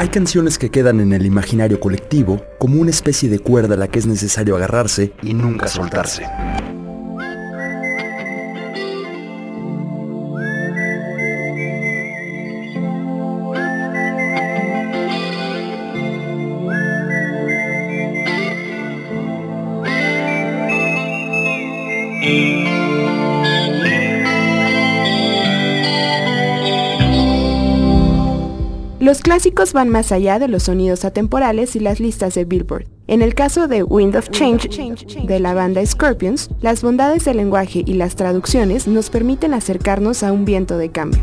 Hay canciones que quedan en el imaginario colectivo como una especie de cuerda a la que es necesario agarrarse y nunca soltarse. Los clásicos van más allá de los sonidos atemporales y las listas de Billboard. En el caso de Wind of Change de la banda Scorpions, las bondades del lenguaje y las traducciones nos permiten acercarnos a un viento de cambio.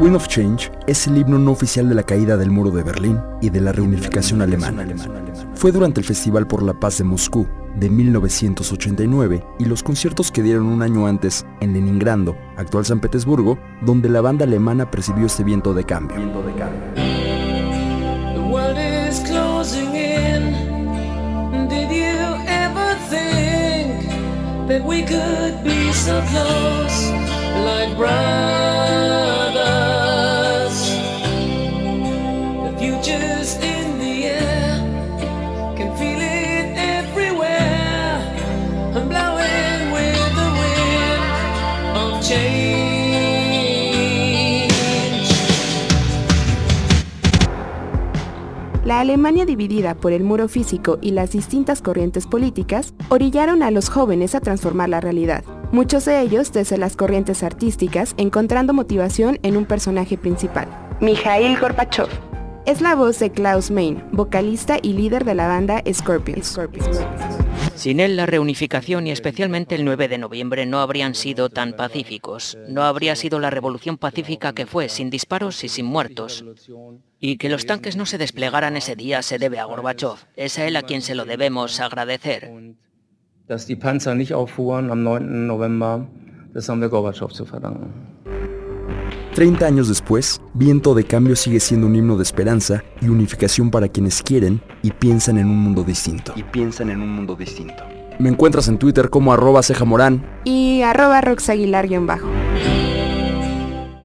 Wind of Change es el himno no oficial de la caída del muro de Berlín y de la reunificación alemana. Fue durante el Festival por la Paz de Moscú de 1989 y los conciertos que dieron un año antes en Leningrado, actual San Petersburgo, donde la banda alemana percibió este viento de cambio. La Alemania dividida por el muro físico y las distintas corrientes políticas orillaron a los jóvenes a transformar la realidad, muchos de ellos desde las corrientes artísticas encontrando motivación en un personaje principal, Mikhail Gorbachev. Es la voz de Klaus Main, vocalista y líder de la banda Scorpions. Sin él, la reunificación y especialmente el 9 de noviembre no habrían sido tan pacíficos. No habría sido la revolución pacífica que fue, sin disparos y sin muertos. Y que los tanques no se desplegaran ese día se debe a Gorbachev. Es a él a quien se lo debemos agradecer. 30 años después, Viento de Cambio sigue siendo un himno de esperanza y unificación para quienes quieren y piensan en un mundo distinto. Y piensan en un mundo distinto. Me encuentras en Twitter como arroba cejamorán y arroba roxaguilar-bajo.